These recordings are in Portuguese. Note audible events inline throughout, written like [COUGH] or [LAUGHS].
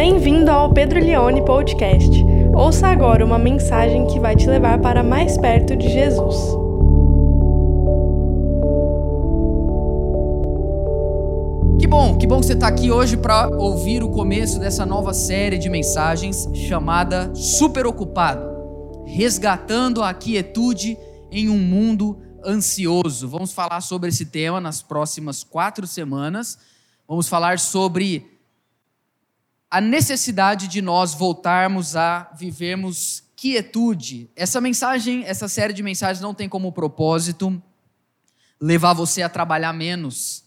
Bem-vindo ao Pedro Leone Podcast. Ouça agora uma mensagem que vai te levar para mais perto de Jesus. Que bom, que bom que você está aqui hoje para ouvir o começo dessa nova série de mensagens chamada Super Ocupado Resgatando a Quietude em um Mundo Ansioso. Vamos falar sobre esse tema nas próximas quatro semanas. Vamos falar sobre a necessidade de nós voltarmos a vivermos quietude. Essa mensagem, essa série de mensagens não tem como propósito levar você a trabalhar menos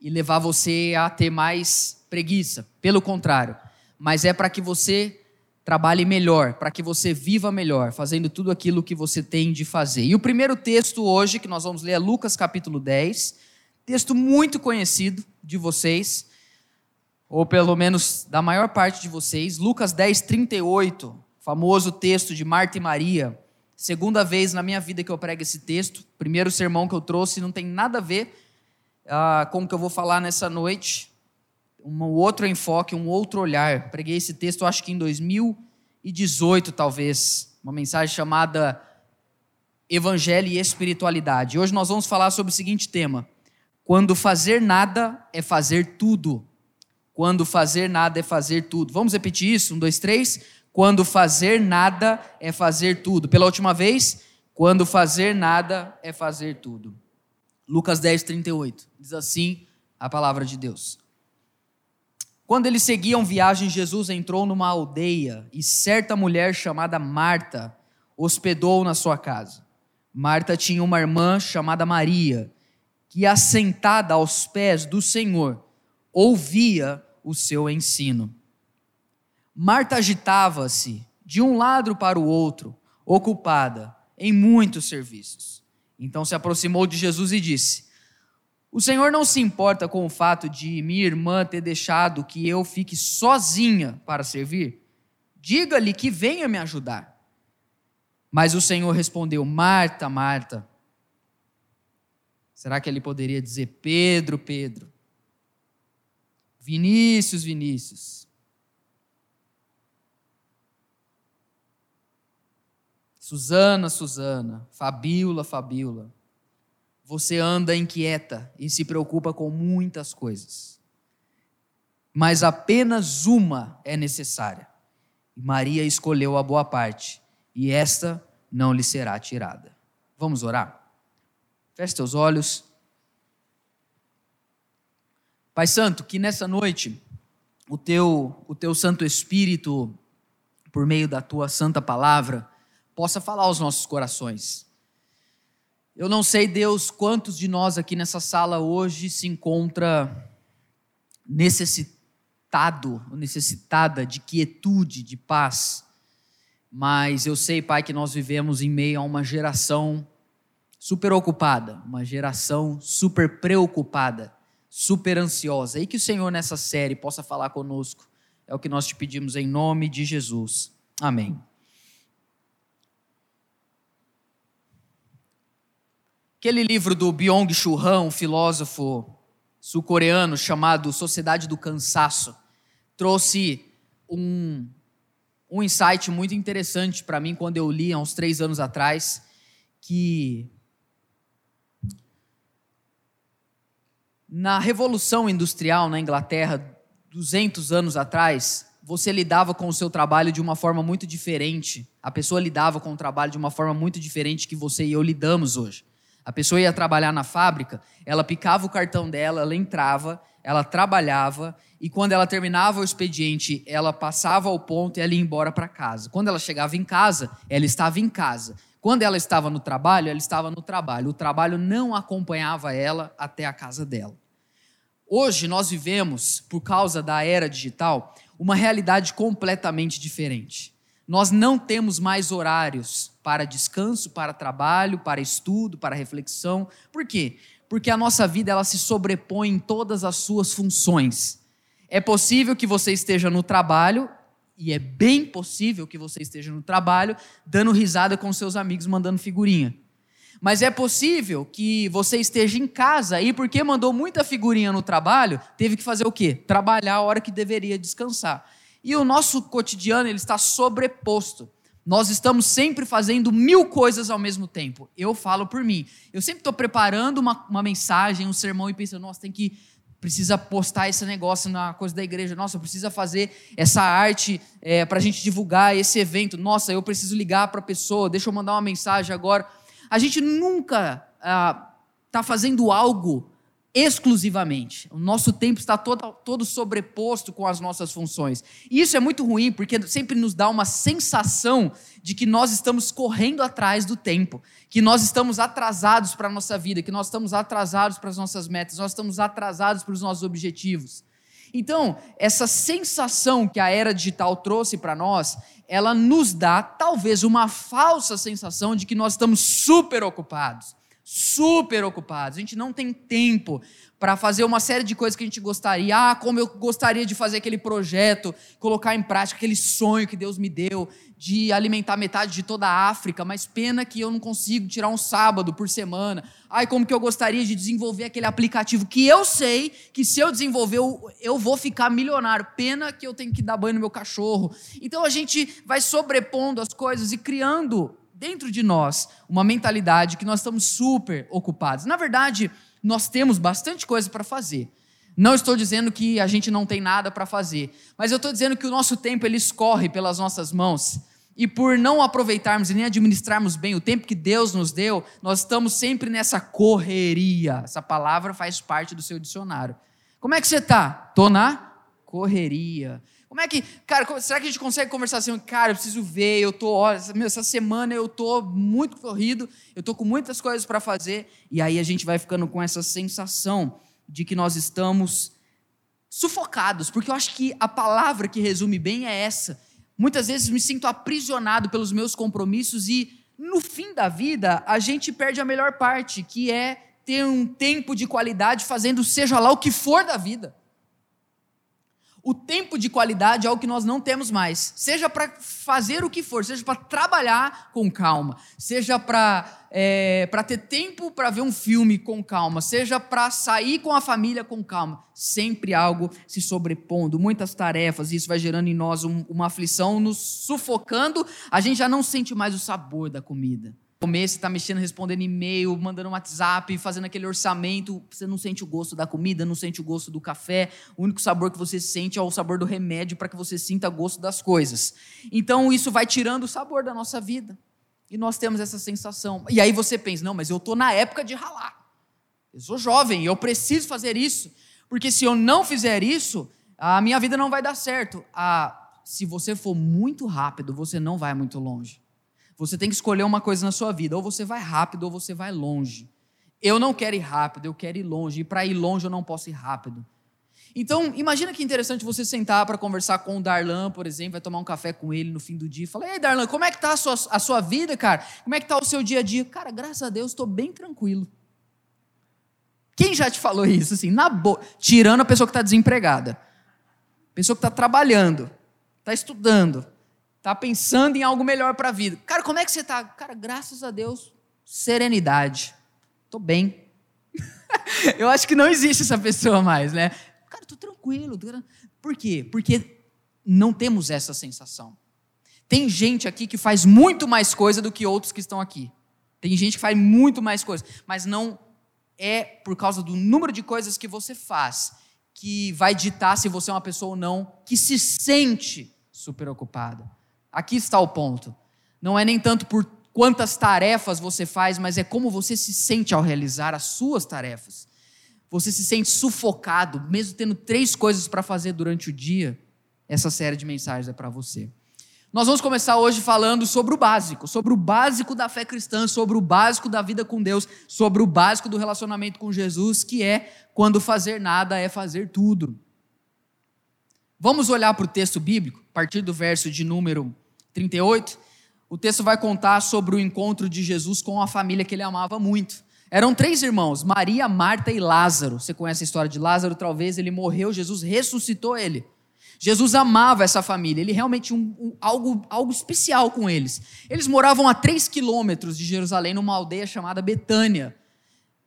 e levar você a ter mais preguiça. Pelo contrário, mas é para que você trabalhe melhor, para que você viva melhor, fazendo tudo aquilo que você tem de fazer. E o primeiro texto hoje que nós vamos ler é Lucas capítulo 10, texto muito conhecido de vocês ou pelo menos da maior parte de vocês, Lucas 10, 38, famoso texto de Marta e Maria. Segunda vez na minha vida que eu prego esse texto. Primeiro sermão que eu trouxe não tem nada a ver uh, com o que eu vou falar nessa noite. Um outro enfoque, um outro olhar. Preguei esse texto, acho que em 2018, talvez. Uma mensagem chamada Evangelho e Espiritualidade. Hoje nós vamos falar sobre o seguinte tema: Quando fazer nada é fazer tudo. Quando fazer nada é fazer tudo. Vamos repetir isso? Um, dois, três. Quando fazer nada é fazer tudo. Pela última vez, quando fazer nada é fazer tudo. Lucas 10, 38. Diz assim a palavra de Deus. Quando eles seguiam viagem, Jesus entrou numa aldeia e certa mulher chamada Marta hospedou na sua casa. Marta tinha uma irmã chamada Maria, que assentada aos pés do Senhor, ouvia o seu ensino. Marta agitava-se de um lado para o outro, ocupada em muitos serviços. Então se aproximou de Jesus e disse: O Senhor não se importa com o fato de minha irmã ter deixado que eu fique sozinha para servir? Diga-lhe que venha me ajudar. Mas o Senhor respondeu: Marta, Marta. Será que ele poderia dizer: Pedro, Pedro? Vinícius, Vinícius. Suzana, Suzana. Fabiola, Fabiola. Você anda inquieta e se preocupa com muitas coisas. Mas apenas uma é necessária. Maria escolheu a boa parte, e esta não lhe será tirada. Vamos orar? Feche seus olhos. Pai Santo, que nessa noite o teu, o teu Santo Espírito, por meio da tua santa palavra, possa falar aos nossos corações. Eu não sei, Deus, quantos de nós aqui nessa sala hoje se encontra necessitado, necessitada de quietude, de paz. Mas eu sei, Pai, que nós vivemos em meio a uma geração super ocupada, uma geração super preocupada super ansiosa. E que o Senhor nessa série possa falar conosco. É o que nós te pedimos em nome de Jesus. Amém. Aquele livro do Byung-Chul Han, um filósofo sul-coreano chamado Sociedade do Cansaço, trouxe um, um insight muito interessante para mim quando eu li há uns três anos atrás, que Na Revolução Industrial na Inglaterra, 200 anos atrás, você lidava com o seu trabalho de uma forma muito diferente. A pessoa lidava com o trabalho de uma forma muito diferente que você e eu lidamos hoje. A pessoa ia trabalhar na fábrica, ela picava o cartão dela, ela entrava, ela trabalhava e quando ela terminava o expediente, ela passava ao ponto e ela ia embora para casa. Quando ela chegava em casa, ela estava em casa. Quando ela estava no trabalho, ela estava no trabalho. O trabalho não acompanhava ela até a casa dela. Hoje nós vivemos, por causa da era digital, uma realidade completamente diferente. Nós não temos mais horários para descanso, para trabalho, para estudo, para reflexão. Por quê? Porque a nossa vida ela se sobrepõe em todas as suas funções. É possível que você esteja no trabalho e é bem possível que você esteja no trabalho dando risada com seus amigos, mandando figurinha. Mas é possível que você esteja em casa e, porque mandou muita figurinha no trabalho, teve que fazer o quê? Trabalhar a hora que deveria descansar. E o nosso cotidiano ele está sobreposto. Nós estamos sempre fazendo mil coisas ao mesmo tempo. Eu falo por mim. Eu sempre estou preparando uma, uma mensagem, um sermão e pensando, nossa, tem que precisa postar esse negócio na coisa da igreja. Nossa, precisa fazer essa arte é, para a gente divulgar esse evento. Nossa, eu preciso ligar para a pessoa. Deixa eu mandar uma mensagem agora. A gente nunca está ah, fazendo algo exclusivamente. O nosso tempo está todo, todo sobreposto com as nossas funções. E isso é muito ruim, porque sempre nos dá uma sensação de que nós estamos correndo atrás do tempo, que nós estamos atrasados para a nossa vida, que nós estamos atrasados para as nossas metas, nós estamos atrasados para os nossos objetivos. Então, essa sensação que a era digital trouxe para nós, ela nos dá talvez uma falsa sensação de que nós estamos super ocupados super ocupados, a gente não tem tempo para fazer uma série de coisas que a gente gostaria. Ah, como eu gostaria de fazer aquele projeto, colocar em prática aquele sonho que Deus me deu de alimentar metade de toda a África, mas pena que eu não consigo tirar um sábado por semana. Ai, como que eu gostaria de desenvolver aquele aplicativo que eu sei que se eu desenvolver eu, eu vou ficar milionário. Pena que eu tenho que dar banho no meu cachorro. Então a gente vai sobrepondo as coisas e criando dentro de nós uma mentalidade que nós estamos super ocupados. Na verdade, nós temos bastante coisa para fazer. Não estou dizendo que a gente não tem nada para fazer, mas eu estou dizendo que o nosso tempo ele escorre pelas nossas mãos. E por não aproveitarmos e nem administrarmos bem o tempo que Deus nos deu, nós estamos sempre nessa correria. Essa palavra faz parte do seu dicionário. Como é que você está? Estou na correria. Como é que, cara, será que a gente consegue conversar assim? Cara, eu preciso ver, eu tô, ó, essa semana eu tô muito corrido, eu tô com muitas coisas para fazer, e aí a gente vai ficando com essa sensação de que nós estamos sufocados, porque eu acho que a palavra que resume bem é essa. Muitas vezes me sinto aprisionado pelos meus compromissos e no fim da vida a gente perde a melhor parte, que é ter um tempo de qualidade fazendo seja lá o que for da vida. O tempo de qualidade é o que nós não temos mais. Seja para fazer o que for, seja para trabalhar com calma, seja para é, ter tempo para ver um filme com calma, seja para sair com a família com calma. Sempre algo se sobrepondo, muitas tarefas, e isso vai gerando em nós um, uma aflição, nos sufocando, a gente já não sente mais o sabor da comida comer, você está mexendo, respondendo e-mail, mandando WhatsApp, fazendo aquele orçamento, você não sente o gosto da comida, não sente o gosto do café, o único sabor que você sente é o sabor do remédio para que você sinta gosto das coisas. Então isso vai tirando o sabor da nossa vida. E nós temos essa sensação. E aí você pensa, não, mas eu estou na época de ralar. Eu sou jovem, eu preciso fazer isso. Porque se eu não fizer isso, a minha vida não vai dar certo. Ah, se você for muito rápido, você não vai muito longe. Você tem que escolher uma coisa na sua vida, ou você vai rápido ou você vai longe. Eu não quero ir rápido, eu quero ir longe, e para ir longe eu não posso ir rápido. Então, imagina que interessante você sentar para conversar com o Darlan, por exemplo, vai tomar um café com ele no fim do dia e falar: Ei, Darlan, como é que está a sua, a sua vida, cara? Como é que está o seu dia a dia? Cara, graças a Deus, estou bem tranquilo. Quem já te falou isso? Assim, na tirando a pessoa que está desempregada, pessoa que está trabalhando, está estudando, Está pensando em algo melhor para a vida. Cara, como é que você está? Cara, graças a Deus, serenidade. Estou bem. [LAUGHS] Eu acho que não existe essa pessoa mais, né? Cara, estou tranquilo. Por quê? Porque não temos essa sensação. Tem gente aqui que faz muito mais coisa do que outros que estão aqui. Tem gente que faz muito mais coisa, mas não é por causa do número de coisas que você faz que vai ditar se você é uma pessoa ou não que se sente super ocupada. Aqui está o ponto. Não é nem tanto por quantas tarefas você faz, mas é como você se sente ao realizar as suas tarefas. Você se sente sufocado, mesmo tendo três coisas para fazer durante o dia. Essa série de mensagens é para você. Nós vamos começar hoje falando sobre o básico, sobre o básico da fé cristã, sobre o básico da vida com Deus, sobre o básico do relacionamento com Jesus, que é quando fazer nada é fazer tudo. Vamos olhar para o texto bíblico, a partir do verso de número 38, o texto vai contar sobre o encontro de Jesus com a família que ele amava muito. Eram três irmãos, Maria, Marta e Lázaro. Você conhece a história de Lázaro? Talvez ele morreu, Jesus ressuscitou ele. Jesus amava essa família, ele realmente tinha um, um, algo, algo especial com eles. Eles moravam a três quilômetros de Jerusalém, numa aldeia chamada Betânia.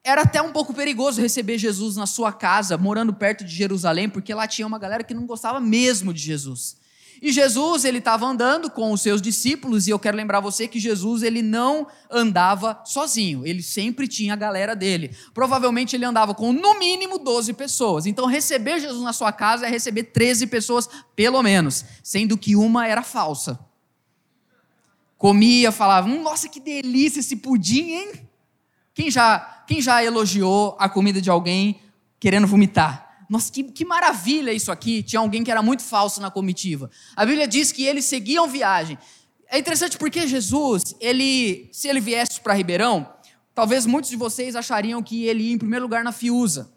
Era até um pouco perigoso receber Jesus na sua casa, morando perto de Jerusalém, porque lá tinha uma galera que não gostava mesmo de Jesus. E Jesus, ele estava andando com os seus discípulos, e eu quero lembrar você que Jesus, ele não andava sozinho, ele sempre tinha a galera dele. Provavelmente ele andava com no mínimo 12 pessoas. Então, receber Jesus na sua casa é receber 13 pessoas, pelo menos, sendo que uma era falsa. Comia, falava, hum, nossa, que delícia esse pudim, hein? Quem já, quem já elogiou a comida de alguém querendo vomitar? Nossa, que, que maravilha isso aqui. Tinha alguém que era muito falso na comitiva. A Bíblia diz que eles seguiam viagem. É interessante porque Jesus, ele, se ele viesse para Ribeirão, talvez muitos de vocês achariam que ele ia em primeiro lugar na Fiuza,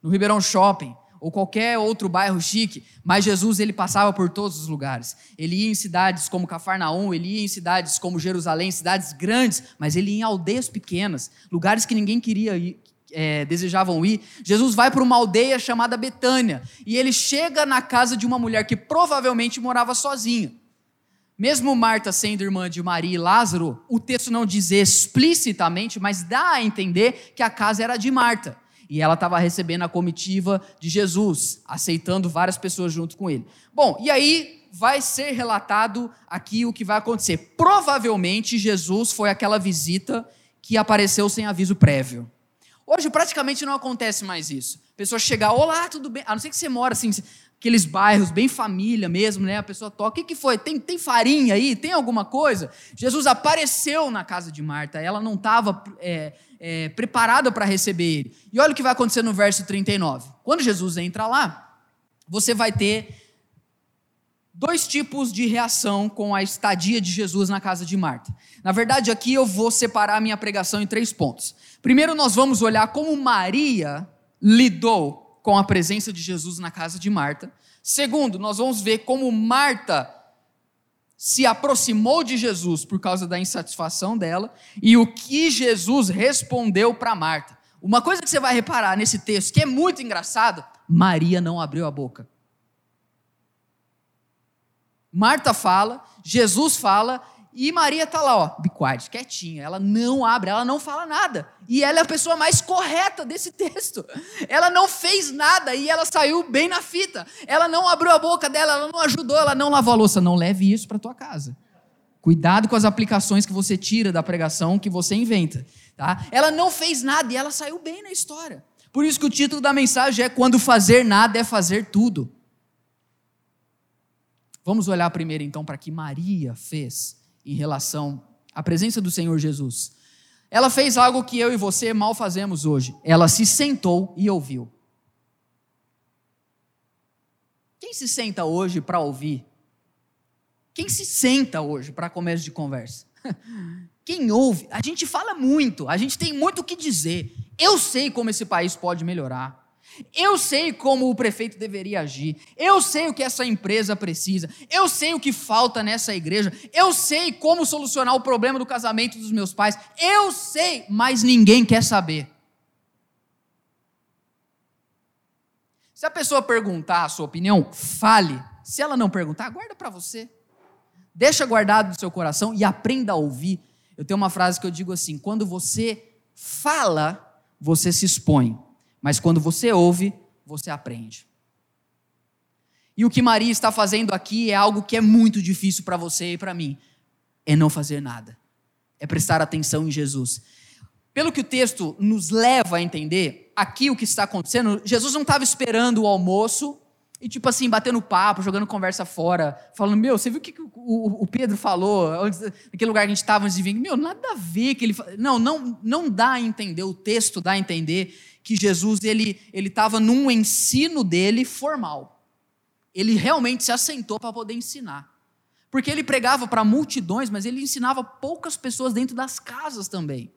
no Ribeirão Shopping, ou qualquer outro bairro chique, mas Jesus ele passava por todos os lugares. Ele ia em cidades como Cafarnaum, ele ia em cidades como Jerusalém, cidades grandes, mas ele ia em aldeias pequenas, lugares que ninguém queria ir, é, desejavam ir, Jesus vai para uma aldeia chamada Betânia e ele chega na casa de uma mulher que provavelmente morava sozinha. Mesmo Marta sendo irmã de Maria e Lázaro, o texto não diz explicitamente, mas dá a entender que a casa era de Marta. E ela estava recebendo a comitiva de Jesus, aceitando várias pessoas junto com ele. Bom, e aí vai ser relatado aqui o que vai acontecer. Provavelmente Jesus foi aquela visita que apareceu sem aviso prévio. Hoje praticamente não acontece mais isso. A pessoa chegar, olá, tudo bem? A não ser que você mora assim, aqueles bairros bem família mesmo, né? A pessoa toca, o que, que foi? Tem, tem farinha aí? Tem alguma coisa? Jesus apareceu na casa de Marta, ela não estava é, é, preparada para receber ele. E olha o que vai acontecer no verso 39. Quando Jesus entra lá, você vai ter dois tipos de reação com a estadia de Jesus na casa de Marta. Na verdade, aqui eu vou separar a minha pregação em três pontos. Primeiro, nós vamos olhar como Maria lidou com a presença de Jesus na casa de Marta. Segundo, nós vamos ver como Marta se aproximou de Jesus por causa da insatisfação dela e o que Jesus respondeu para Marta. Uma coisa que você vai reparar nesse texto que é muito engraçado, Maria não abriu a boca. Marta fala, Jesus fala, e Maria está lá, ó, quiet, quietinha. Ela não abre, ela não fala nada. E ela é a pessoa mais correta desse [LAUGHS] texto. Ela não fez nada e ela saiu bem na fita. Ela não abriu a boca dela, ela não ajudou, ela não lavou a louça. Não leve isso para tua casa. Cuidado com as aplicações que você tira da pregação que você inventa. Tá? Ela não fez nada e ela saiu bem na história. Por isso que o título da mensagem é Quando fazer nada é fazer tudo. Vamos olhar primeiro então para que Maria fez em relação à presença do Senhor Jesus. Ela fez algo que eu e você mal fazemos hoje. Ela se sentou e ouviu. Quem se senta hoje para ouvir? Quem se senta hoje para começo de conversa? [LAUGHS] Quem ouve? A gente fala muito, a gente tem muito o que dizer. Eu sei como esse país pode melhorar. Eu sei como o prefeito deveria agir. Eu sei o que essa empresa precisa. Eu sei o que falta nessa igreja. Eu sei como solucionar o problema do casamento dos meus pais. Eu sei, mas ninguém quer saber. Se a pessoa perguntar a sua opinião, fale. Se ela não perguntar, guarda para você. Deixa guardado no seu coração e aprenda a ouvir. Eu tenho uma frase que eu digo assim: quando você fala, você se expõe. Mas quando você ouve, você aprende. E o que Maria está fazendo aqui é algo que é muito difícil para você e para mim: é não fazer nada, é prestar atenção em Jesus. Pelo que o texto nos leva a entender, aqui o que está acontecendo, Jesus não estava esperando o almoço e, tipo assim, batendo papo, jogando conversa fora, falando: Meu, você viu o que o, Pedro falou naquele lugar que a gente estava antes de vir? Meu, nada a ver que ele. Não, não, não dá a entender, o texto dá a entender que Jesus ele ele estava num ensino dele formal. Ele realmente se assentou para poder ensinar. Porque ele pregava para multidões, mas ele ensinava poucas pessoas dentro das casas também.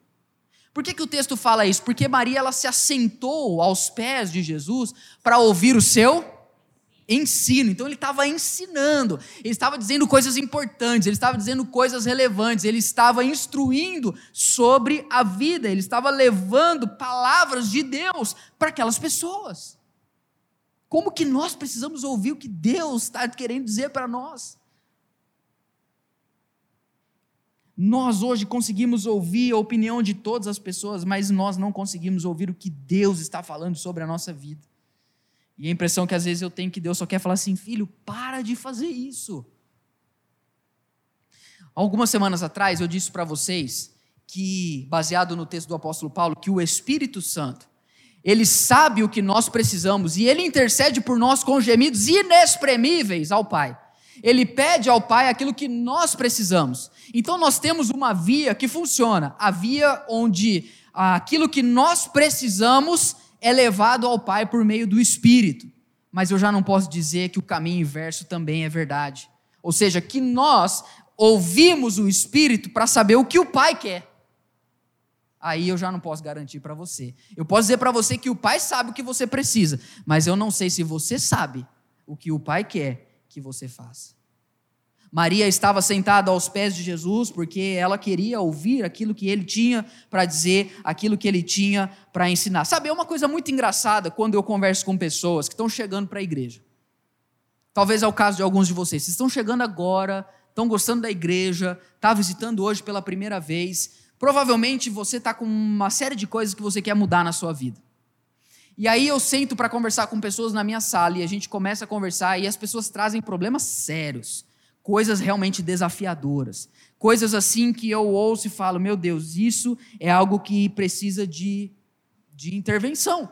Por que, que o texto fala isso? Porque Maria ela se assentou aos pés de Jesus para ouvir o seu ensino. Então ele estava ensinando, ele estava dizendo coisas importantes, ele estava dizendo coisas relevantes, ele estava instruindo sobre a vida, ele estava levando palavras de Deus para aquelas pessoas. Como que nós precisamos ouvir o que Deus está querendo dizer para nós? Nós hoje conseguimos ouvir a opinião de todas as pessoas, mas nós não conseguimos ouvir o que Deus está falando sobre a nossa vida. E a impressão que às vezes eu tenho que Deus só quer falar assim: filho, para de fazer isso. Algumas semanas atrás eu disse para vocês que, baseado no texto do apóstolo Paulo, que o Espírito Santo, ele sabe o que nós precisamos e ele intercede por nós com gemidos inexprimíveis ao Pai. Ele pede ao Pai aquilo que nós precisamos. Então nós temos uma via que funciona, a via onde aquilo que nós precisamos é levado ao Pai por meio do Espírito. Mas eu já não posso dizer que o caminho inverso também é verdade. Ou seja, que nós ouvimos o Espírito para saber o que o Pai quer. Aí eu já não posso garantir para você. Eu posso dizer para você que o Pai sabe o que você precisa, mas eu não sei se você sabe o que o Pai quer que você faça. Maria estava sentada aos pés de Jesus porque ela queria ouvir aquilo que ele tinha para dizer, aquilo que ele tinha para ensinar. Sabe, é uma coisa muito engraçada quando eu converso com pessoas que estão chegando para a igreja. Talvez é o caso de alguns de vocês. Vocês estão chegando agora, estão gostando da igreja, está visitando hoje pela primeira vez. Provavelmente você está com uma série de coisas que você quer mudar na sua vida. E aí eu sento para conversar com pessoas na minha sala e a gente começa a conversar e as pessoas trazem problemas sérios, coisas realmente desafiadoras, coisas assim que eu ouço e falo, meu Deus, isso é algo que precisa de, de intervenção.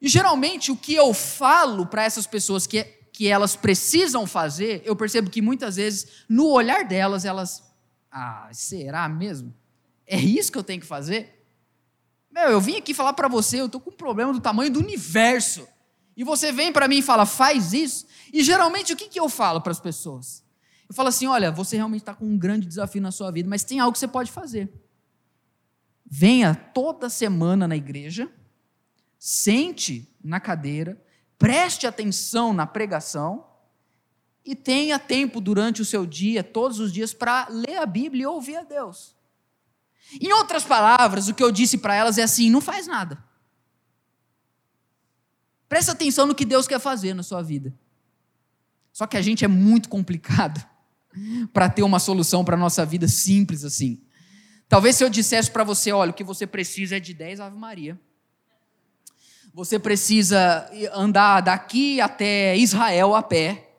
E geralmente o que eu falo para essas pessoas que que elas precisam fazer, eu percebo que muitas vezes, no olhar delas, elas. Ah, será mesmo? É isso que eu tenho que fazer? Meu, eu vim aqui falar para você, eu estou com um problema do tamanho do universo. E você vem para mim e fala, faz isso. E geralmente o que, que eu falo para as pessoas? Eu falo assim: olha, você realmente está com um grande desafio na sua vida, mas tem algo que você pode fazer. Venha toda semana na igreja, sente na cadeira, preste atenção na pregação e tenha tempo durante o seu dia, todos os dias, para ler a Bíblia e ouvir a Deus. Em outras palavras, o que eu disse para elas é assim: não faz nada. Presta atenção no que Deus quer fazer na sua vida. Só que a gente é muito complicado [LAUGHS] para ter uma solução para a nossa vida simples assim. Talvez se eu dissesse para você, olha, o que você precisa é de 10 Ave Maria você precisa andar daqui até Israel a pé.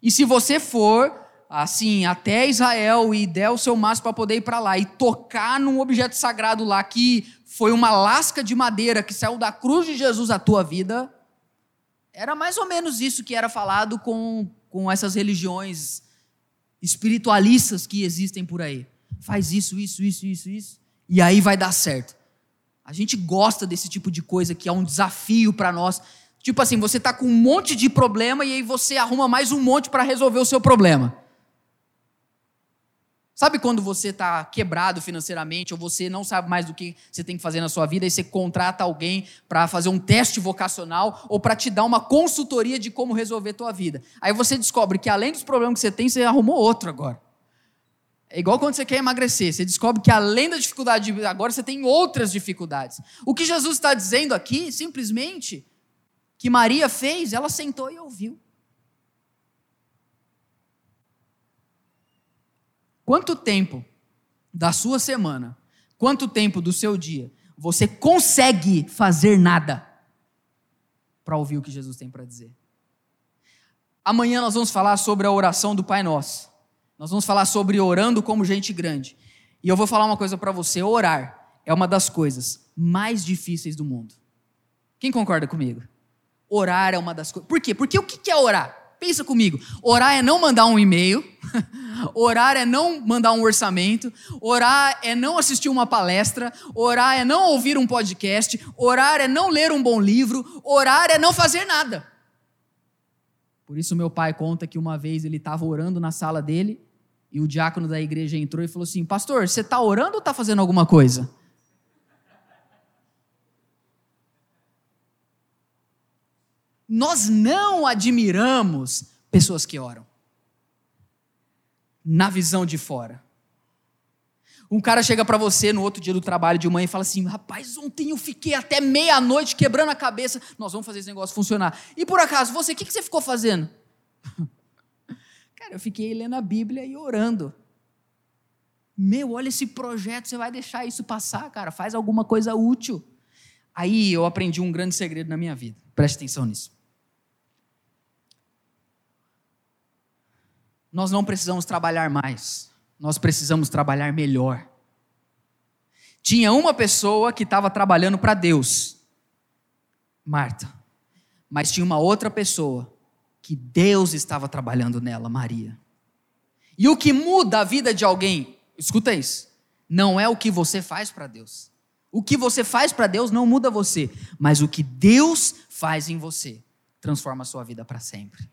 E se você for assim até Israel e der o seu máximo para poder ir para lá e tocar num objeto sagrado lá que foi uma lasca de madeira que saiu da cruz de Jesus a tua vida, era mais ou menos isso que era falado com, com essas religiões espiritualistas que existem por aí. Faz isso, isso, isso, isso, isso, e aí vai dar certo. A gente gosta desse tipo de coisa que é um desafio para nós. Tipo assim, você está com um monte de problema e aí você arruma mais um monte para resolver o seu problema. Sabe quando você está quebrado financeiramente ou você não sabe mais do que você tem que fazer na sua vida e você contrata alguém para fazer um teste vocacional ou para te dar uma consultoria de como resolver a tua vida. Aí você descobre que além dos problemas que você tem, você arrumou outro agora. É igual quando você quer emagrecer, você descobre que além da dificuldade de agora você tem outras dificuldades. O que Jesus está dizendo aqui, simplesmente, que Maria fez, ela sentou e ouviu. Quanto tempo da sua semana, quanto tempo do seu dia você consegue fazer nada para ouvir o que Jesus tem para dizer? Amanhã nós vamos falar sobre a oração do Pai Nosso. Nós vamos falar sobre orando como gente grande. E eu vou falar uma coisa para você: orar é uma das coisas mais difíceis do mundo. Quem concorda comigo? Orar é uma das coisas. Por quê? Porque o que é orar? Pensa comigo. Orar é não mandar um e-mail. [LAUGHS] Orar é não mandar um orçamento. Orar é não assistir uma palestra. Orar é não ouvir um podcast. Orar é não ler um bom livro. Orar é não fazer nada. Por isso, meu pai conta que uma vez ele estava orando na sala dele e o diácono da igreja entrou e falou assim: Pastor, você está orando ou está fazendo alguma coisa? Nós não admiramos pessoas que oram, na visão de fora. Um cara chega para você no outro dia do trabalho de manhã e fala assim: Rapaz, ontem eu fiquei até meia-noite quebrando a cabeça, nós vamos fazer esse negócio funcionar. E por acaso, você, o que, que você ficou fazendo? [LAUGHS] Cara, eu fiquei lendo a Bíblia e orando. Meu, olha esse projeto, você vai deixar isso passar, cara, faz alguma coisa útil. Aí eu aprendi um grande segredo na minha vida. Preste atenção nisso. Nós não precisamos trabalhar mais, nós precisamos trabalhar melhor. Tinha uma pessoa que estava trabalhando para Deus, Marta, mas tinha uma outra pessoa que Deus estava trabalhando nela, Maria. E o que muda a vida de alguém, escuta isso, não é o que você faz para Deus. O que você faz para Deus não muda você, mas o que Deus faz em você transforma a sua vida para sempre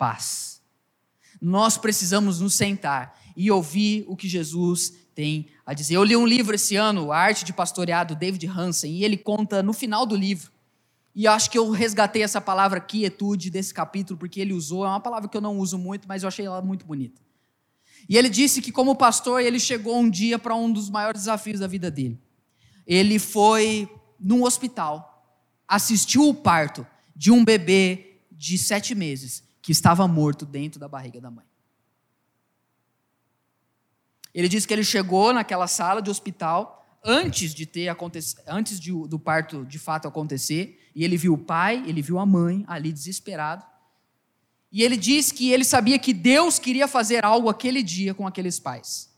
paz. Nós precisamos nos sentar e ouvir o que Jesus tem a dizer. Eu li um livro esse ano, A Arte de Pastorear, do David Hansen, e ele conta no final do livro. E acho que eu resgatei essa palavra quietude desse capítulo, porque ele usou, é uma palavra que eu não uso muito, mas eu achei ela muito bonita. E ele disse que, como pastor, ele chegou um dia para um dos maiores desafios da vida dele. Ele foi num hospital, assistiu o parto de um bebê de sete meses que estava morto dentro da barriga da mãe. Ele diz que ele chegou naquela sala de hospital antes de ter antes de, do parto de fato acontecer, e ele viu o pai, ele viu a mãe ali desesperado. E ele diz que ele sabia que Deus queria fazer algo aquele dia com aqueles pais.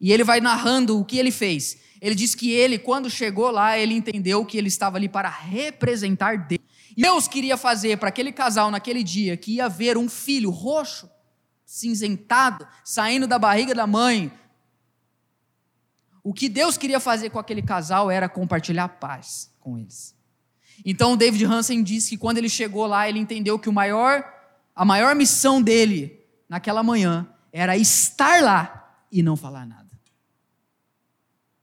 E ele vai narrando o que ele fez. Ele diz que ele, quando chegou lá, ele entendeu que ele estava ali para representar Deus. Deus queria fazer para aquele casal naquele dia que ia ver um filho roxo, cinzentado, saindo da barriga da mãe. O que Deus queria fazer com aquele casal era compartilhar paz com eles. Então David Hansen diz que quando ele chegou lá, ele entendeu que o maior, a maior missão dele naquela manhã era estar lá e não falar nada.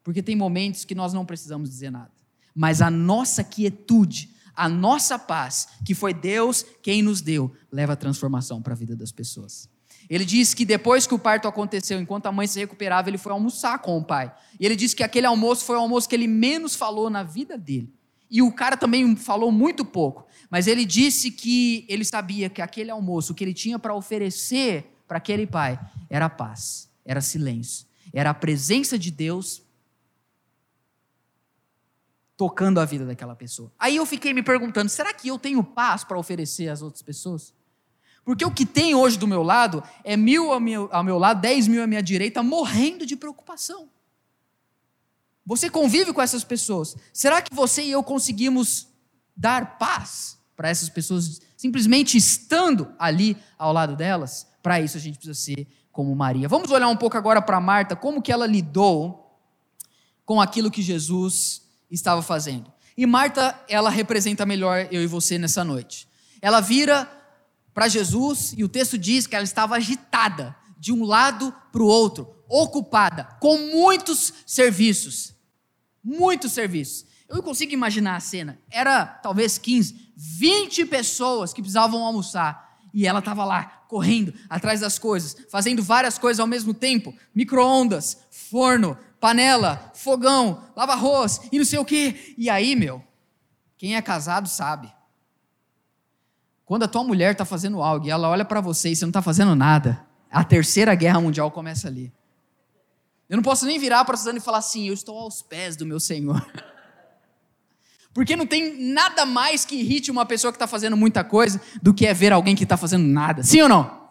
Porque tem momentos que nós não precisamos dizer nada, mas a nossa quietude a nossa paz, que foi Deus quem nos deu, leva a transformação para a vida das pessoas. Ele diz que depois que o parto aconteceu, enquanto a mãe se recuperava, ele foi almoçar com o pai. E ele disse que aquele almoço foi o almoço que ele menos falou na vida dele. E o cara também falou muito pouco. Mas ele disse que ele sabia que aquele almoço, que ele tinha para oferecer para aquele pai, era paz, era silêncio, era a presença de Deus tocando a vida daquela pessoa. Aí eu fiquei me perguntando: será que eu tenho paz para oferecer às outras pessoas? Porque o que tem hoje do meu lado é mil ao meu, ao meu lado, dez mil à minha direita, morrendo de preocupação. Você convive com essas pessoas. Será que você e eu conseguimos dar paz para essas pessoas, simplesmente estando ali ao lado delas? Para isso a gente precisa ser como Maria. Vamos olhar um pouco agora para Marta, como que ela lidou com aquilo que Jesus estava fazendo. E Marta, ela representa melhor eu e você nessa noite. Ela vira para Jesus e o texto diz que ela estava agitada de um lado para o outro, ocupada com muitos serviços. Muitos serviços. Eu não consigo imaginar a cena. Era talvez 15, 20 pessoas que precisavam almoçar. E ela estava lá, correndo atrás das coisas, fazendo várias coisas ao mesmo tempo: micro-ondas, forno, panela, fogão, lava arroz e não sei o quê. E aí, meu, quem é casado sabe. Quando a tua mulher está fazendo algo e ela olha para você e você não está fazendo nada, a terceira guerra mundial começa ali. Eu não posso nem virar para Suzana e falar assim: eu estou aos pés do meu Senhor. [LAUGHS] Porque não tem nada mais que irrite uma pessoa que está fazendo muita coisa do que é ver alguém que está fazendo nada. Sim ou não?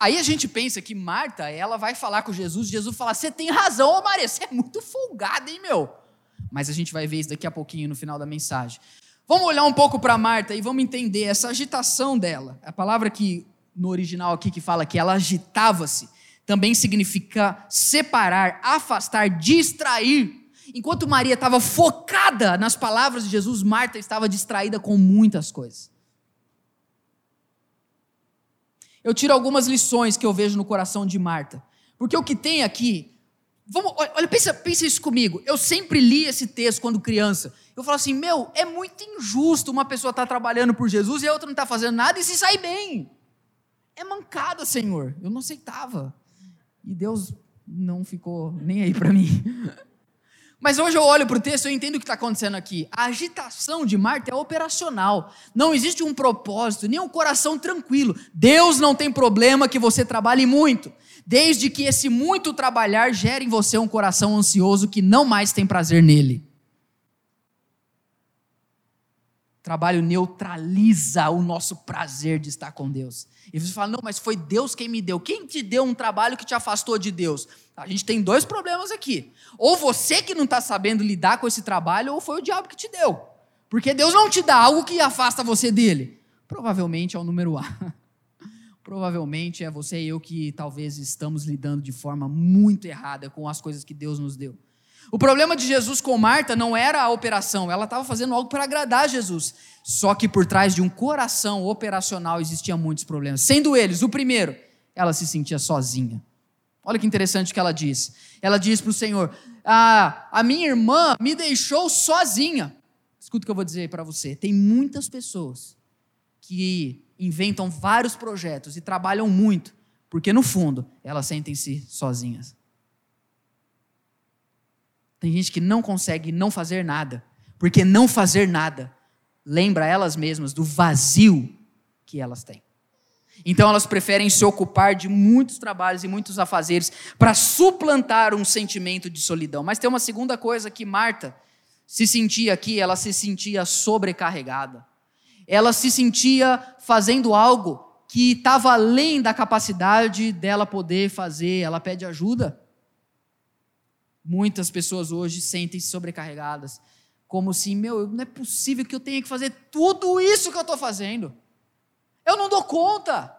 Aí a gente pensa que Marta, ela vai falar com Jesus, Jesus fala: Você tem razão, Maria, você é muito folgada, hein, meu? Mas a gente vai ver isso daqui a pouquinho no final da mensagem. Vamos olhar um pouco para Marta e vamos entender essa agitação dela. A palavra que no original aqui que fala que ela agitava-se também significa separar, afastar, distrair. Enquanto Maria estava focada nas palavras de Jesus, Marta estava distraída com muitas coisas. Eu tiro algumas lições que eu vejo no coração de Marta. Porque o que tem aqui. Vamos, olha, pensa, pensa isso comigo. Eu sempre li esse texto quando criança. Eu falo assim: meu, é muito injusto uma pessoa estar tá trabalhando por Jesus e a outra não está fazendo nada e se sair bem. É mancada, Senhor. Eu não aceitava. E Deus não ficou nem aí para mim. [LAUGHS] Mas hoje eu olho para o texto e entendo o que está acontecendo aqui. A agitação de Marta é operacional. Não existe um propósito, nem um coração tranquilo. Deus não tem problema que você trabalhe muito, desde que esse muito trabalhar gere em você um coração ansioso que não mais tem prazer nele. trabalho neutraliza o nosso prazer de estar com Deus. E você fala, não, mas foi Deus quem me deu. Quem te deu um trabalho que te afastou de Deus? A gente tem dois problemas aqui. Ou você que não está sabendo lidar com esse trabalho, ou foi o diabo que te deu. Porque Deus não te dá algo que afasta você dele. Provavelmente é o número A. [LAUGHS] Provavelmente é você e eu que talvez estamos lidando de forma muito errada com as coisas que Deus nos deu. O problema de Jesus com Marta não era a operação, ela estava fazendo algo para agradar Jesus. Só que por trás de um coração operacional existiam muitos problemas. Sendo eles, o primeiro, ela se sentia sozinha. Olha que interessante o que ela diz. Ela diz para o Senhor: ah, A minha irmã me deixou sozinha. Escuta o que eu vou dizer para você. Tem muitas pessoas que inventam vários projetos e trabalham muito, porque no fundo elas sentem-se sozinhas. Tem gente que não consegue não fazer nada, porque não fazer nada lembra elas mesmas do vazio que elas têm. Então elas preferem se ocupar de muitos trabalhos e muitos afazeres para suplantar um sentimento de solidão. Mas tem uma segunda coisa que Marta se sentia aqui, ela se sentia sobrecarregada. Ela se sentia fazendo algo que estava além da capacidade dela poder fazer, ela pede ajuda. Muitas pessoas hoje sentem-se sobrecarregadas, como se, meu, não é possível que eu tenha que fazer tudo isso que eu estou fazendo. Eu não dou conta.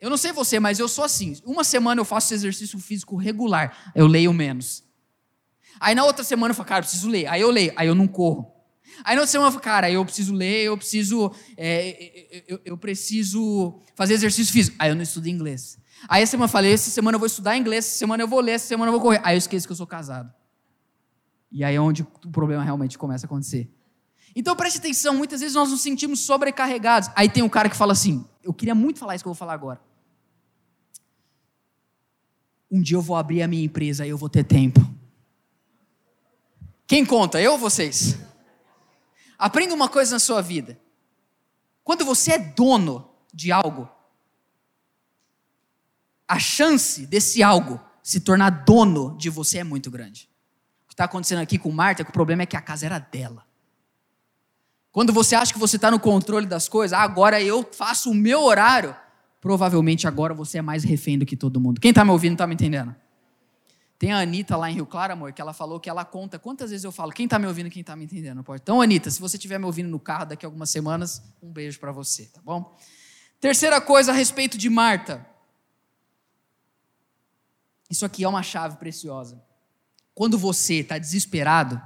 Eu não sei você, mas eu sou assim. Uma semana eu faço exercício físico regular, eu leio menos. Aí na outra semana eu falo, cara, eu preciso ler. Aí eu leio, aí eu não corro. Aí na outra semana eu falo, cara, eu preciso ler, eu preciso, é, eu, eu, preciso fazer exercício físico. Aí eu não estudo inglês. Aí essa semana eu falei, essa semana eu vou estudar inglês, essa semana eu vou ler, essa semana eu vou correr. Aí eu esqueço que eu sou casado. E aí é onde o problema realmente começa a acontecer. Então preste atenção, muitas vezes nós nos sentimos sobrecarregados. Aí tem um cara que fala assim: eu queria muito falar isso que eu vou falar agora. Um dia eu vou abrir a minha empresa e eu vou ter tempo. Quem conta, eu ou vocês? Aprenda uma coisa na sua vida. Quando você é dono de algo, a chance desse algo se tornar dono de você é muito grande. O que está acontecendo aqui com Marta é que o problema é que a casa era dela. Quando você acha que você está no controle das coisas, ah, agora eu faço o meu horário, provavelmente agora você é mais refém do que todo mundo. Quem está me ouvindo está me entendendo? Tem a Anitta lá em Rio Claro, amor, que ela falou que ela conta quantas vezes eu falo, quem está me ouvindo, quem está me entendendo. Então, Anitta, se você estiver me ouvindo no carro daqui a algumas semanas, um beijo para você, tá bom? Terceira coisa a respeito de Marta. Isso aqui é uma chave preciosa. Quando você está desesperado,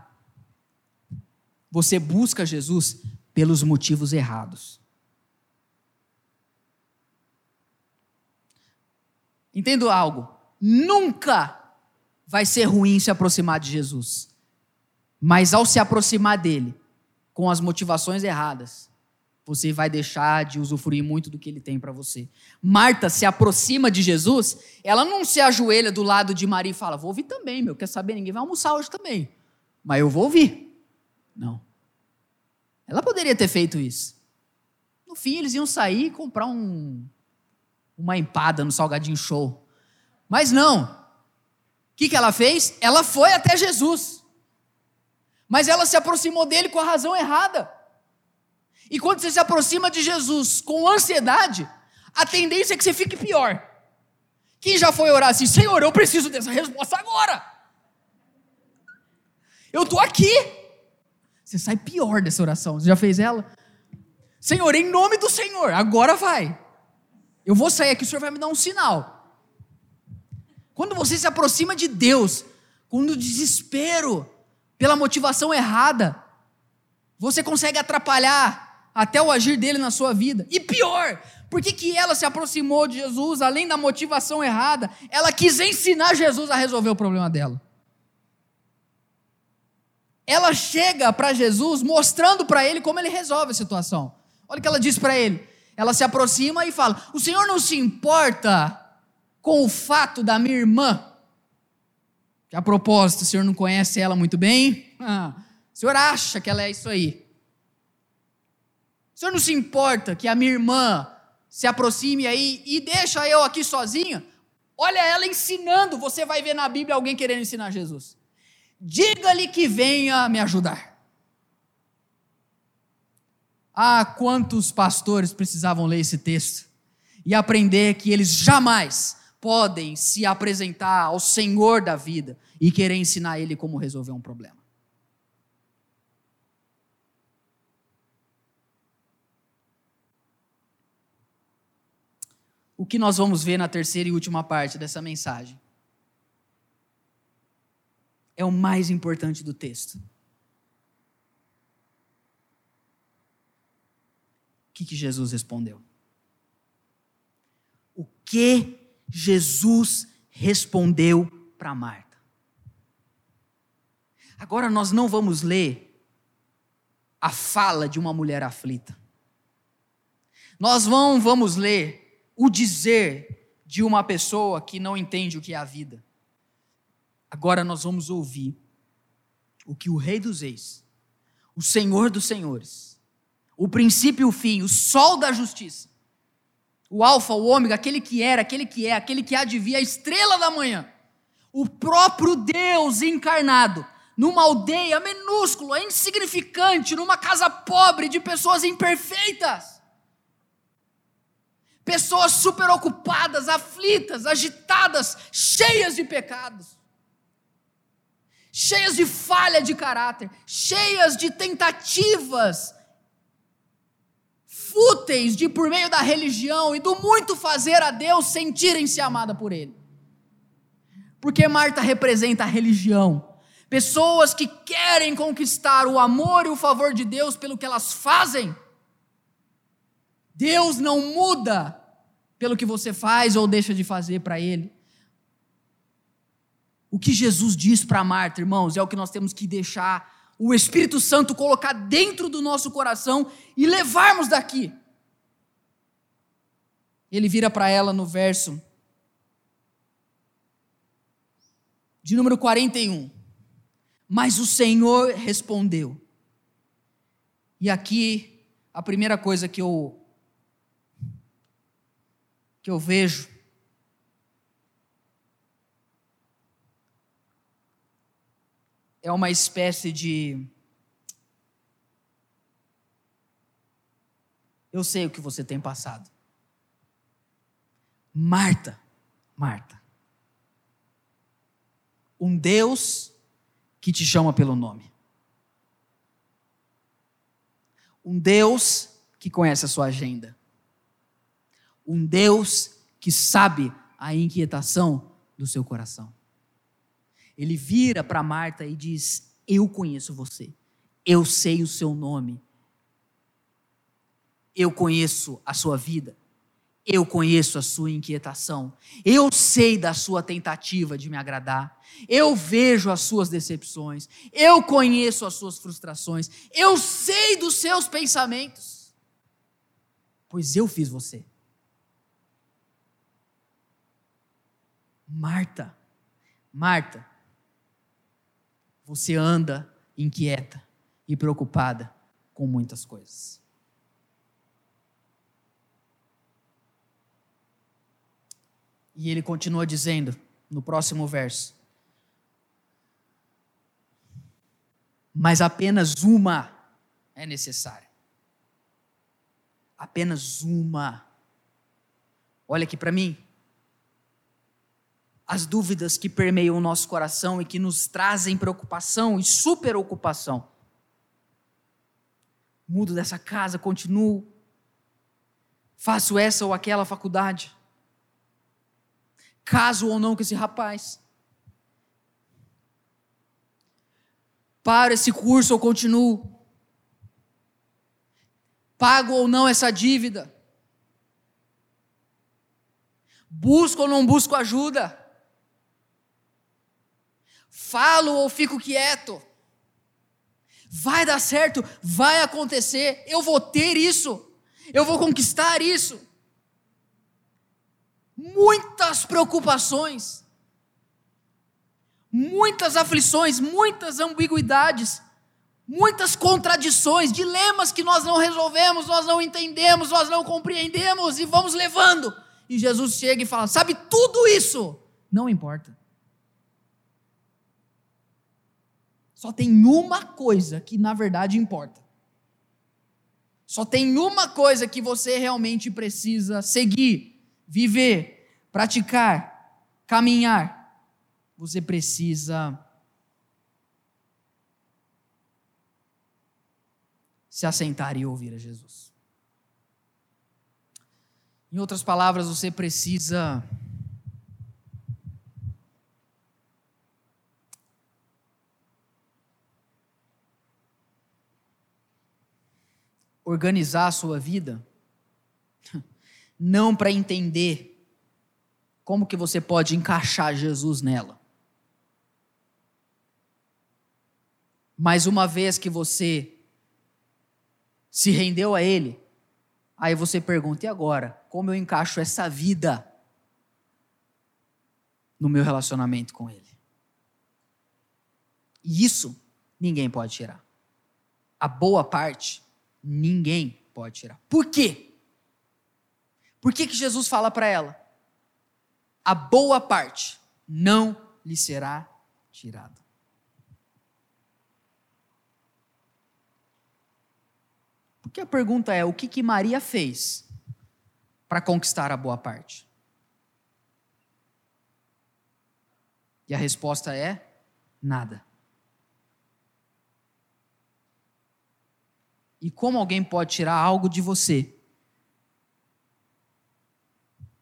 você busca Jesus pelos motivos errados. Entendo algo. Nunca vai ser ruim se aproximar de Jesus. Mas ao se aproximar dele com as motivações erradas, você vai deixar de usufruir muito do que ele tem para você. Marta se aproxima de Jesus, ela não se ajoelha do lado de Maria e fala: Vou ouvir também, meu, quer saber? Ninguém vai almoçar hoje também, mas eu vou ouvir. Não. Ela poderia ter feito isso. No fim, eles iam sair e comprar um, uma empada no Salgadinho Show. Mas não. O que, que ela fez? Ela foi até Jesus. Mas ela se aproximou dele com a razão errada. E quando você se aproxima de Jesus com ansiedade, a tendência é que você fique pior. Quem já foi orar assim, Senhor, eu preciso dessa resposta agora. Eu estou aqui. Você sai pior dessa oração. Você já fez ela? Senhor, em nome do Senhor, agora vai. Eu vou sair aqui, o Senhor vai me dar um sinal. Quando você se aproxima de Deus, com o desespero, pela motivação errada, você consegue atrapalhar até o agir dele na sua vida. E pior, por que, que ela se aproximou de Jesus, além da motivação errada? Ela quis ensinar Jesus a resolver o problema dela. Ela chega para Jesus mostrando para ele como ele resolve a situação. Olha o que ela diz para ele. Ela se aproxima e fala: O Senhor não se importa com o fato da minha irmã Que a propósito, o senhor não conhece ela muito bem? Ah, o senhor acha que ela é isso aí? O senhor não se importa que a minha irmã se aproxime aí e deixa eu aqui sozinha? Olha ela ensinando, você vai ver na Bíblia alguém querendo ensinar Jesus. Diga-lhe que venha me ajudar. Ah, quantos pastores precisavam ler esse texto e aprender que eles jamais podem se apresentar ao Senhor da vida e querer ensinar ele como resolver um problema. O que nós vamos ver na terceira e última parte dessa mensagem é o mais importante do texto. O que, que Jesus respondeu? O que Jesus respondeu para Marta. Agora nós não vamos ler a fala de uma mulher aflita. Nós não vamos ler o dizer de uma pessoa que não entende o que é a vida. Agora nós vamos ouvir o que o Rei dos Reis, o Senhor dos Senhores, o princípio e o fim, o sol da justiça, o Alfa, o Ômega, aquele que era, aquele que é, aquele que há de vir, a estrela da manhã, o próprio Deus encarnado, numa aldeia minúscula, insignificante, numa casa pobre de pessoas imperfeitas. Pessoas super ocupadas, aflitas, agitadas, cheias de pecados, cheias de falha de caráter, cheias de tentativas fúteis de, por meio da religião e do muito fazer a Deus, sentirem-se amada por Ele. Porque Marta representa a religião. Pessoas que querem conquistar o amor e o favor de Deus pelo que elas fazem. Deus não muda pelo que você faz ou deixa de fazer para Ele. O que Jesus diz para Marta, irmãos, é o que nós temos que deixar o Espírito Santo colocar dentro do nosso coração e levarmos daqui. Ele vira para ela no verso de número 41. Mas o Senhor respondeu. E aqui a primeira coisa que eu que eu vejo é uma espécie de. Eu sei o que você tem passado. Marta, Marta. Um Deus que te chama pelo nome. Um Deus que conhece a sua agenda. Um Deus que sabe a inquietação do seu coração. Ele vira para Marta e diz: Eu conheço você, eu sei o seu nome, eu conheço a sua vida, eu conheço a sua inquietação, eu sei da sua tentativa de me agradar, eu vejo as suas decepções, eu conheço as suas frustrações, eu sei dos seus pensamentos, pois eu fiz você. Marta, Marta, você anda inquieta e preocupada com muitas coisas. E ele continua dizendo no próximo verso: Mas apenas uma é necessária. Apenas uma. Olha aqui para mim as dúvidas que permeiam o nosso coração e que nos trazem preocupação e superocupação. Mudo dessa casa, continuo. Faço essa ou aquela faculdade. Caso ou não com esse rapaz. Paro esse curso ou continuo. Pago ou não essa dívida. Busco ou não busco ajuda Falo ou fico quieto? Vai dar certo, vai acontecer, eu vou ter isso, eu vou conquistar isso. Muitas preocupações, muitas aflições, muitas ambiguidades, muitas contradições, dilemas que nós não resolvemos, nós não entendemos, nós não compreendemos e vamos levando. E Jesus chega e fala: Sabe tudo isso? Não importa. Só tem uma coisa que na verdade importa. Só tem uma coisa que você realmente precisa seguir, viver, praticar, caminhar. Você precisa se assentar e ouvir a Jesus. Em outras palavras, você precisa organizar a sua vida, não para entender como que você pode encaixar Jesus nela. Mas uma vez que você se rendeu a Ele, aí você pergunta: e agora? Como eu encaixo essa vida no meu relacionamento com Ele? E isso ninguém pode tirar. A boa parte ninguém pode tirar. Por quê? Por que, que Jesus fala para ela? A boa parte não lhe será tirada. Porque a pergunta é: o que, que Maria fez para conquistar a boa parte? E a resposta é: nada. E como alguém pode tirar algo de você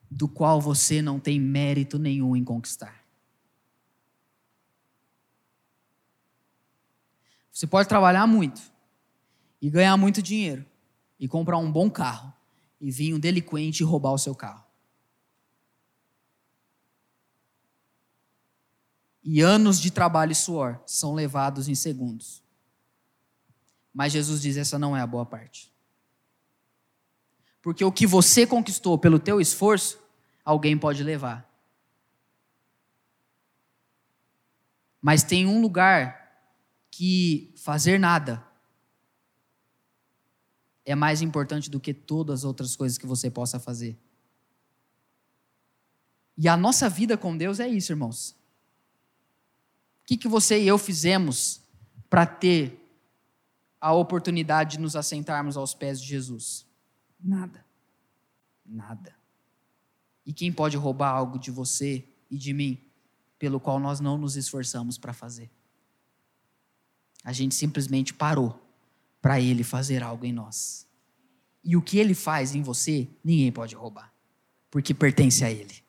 do qual você não tem mérito nenhum em conquistar? Você pode trabalhar muito e ganhar muito dinheiro e comprar um bom carro e vir um delinquente e roubar o seu carro. E anos de trabalho e suor são levados em segundos. Mas Jesus diz: essa não é a boa parte. Porque o que você conquistou pelo teu esforço, alguém pode levar. Mas tem um lugar que fazer nada é mais importante do que todas as outras coisas que você possa fazer. E a nossa vida com Deus é isso, irmãos. O que, que você e eu fizemos para ter a oportunidade de nos assentarmos aos pés de Jesus? Nada. Nada. E quem pode roubar algo de você e de mim, pelo qual nós não nos esforçamos para fazer? A gente simplesmente parou para Ele fazer algo em nós. E o que Ele faz em você, ninguém pode roubar, porque pertence a Ele.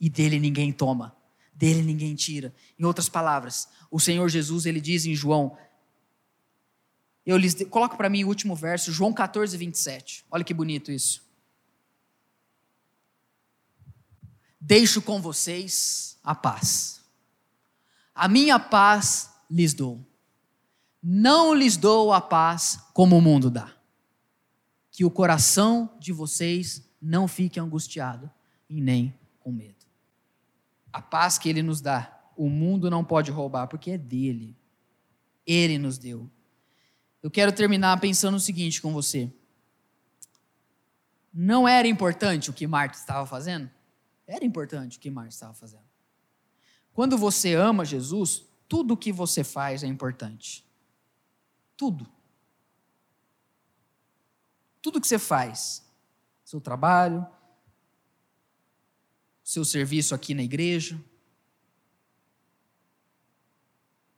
E dele ninguém toma, dele ninguém tira. Em outras palavras, o Senhor Jesus, ele diz em João eu lhes coloco para mim o último verso, João 14, 27. Olha que bonito isso. Deixo com vocês a paz. A minha paz lhes dou. Não lhes dou a paz como o mundo dá. Que o coração de vocês não fique angustiado e nem com medo. A paz que ele nos dá, o mundo não pode roubar, porque é dele. Ele nos deu. Eu quero terminar pensando o seguinte com você. Não era importante o que Marta estava fazendo? Era importante o que Marta estava fazendo. Quando você ama Jesus, tudo o que você faz é importante. Tudo. Tudo que você faz. Seu trabalho, seu serviço aqui na igreja.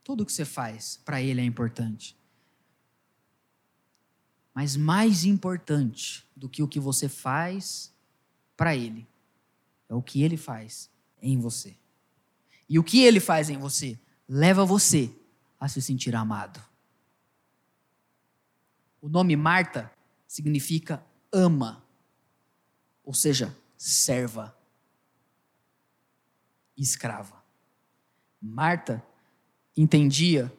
Tudo que você faz para Ele é importante. Mas mais importante do que o que você faz para Ele, é o que Ele faz em você. E o que Ele faz em você leva você a se sentir amado. O nome Marta significa ama, ou seja, serva, escrava. Marta entendia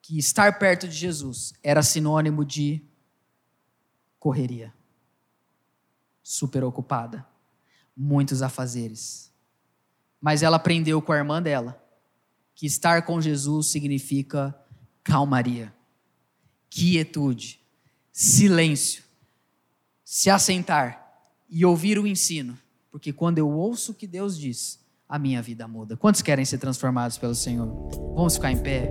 que estar perto de Jesus era sinônimo de correria, super ocupada, muitos afazeres. Mas ela aprendeu com a irmã dela que estar com Jesus significa calmaria, quietude, silêncio, se assentar e ouvir o ensino, porque quando eu ouço o que Deus diz, a minha vida muda. Quantos querem ser transformados pelo Senhor? Vamos ficar em pé.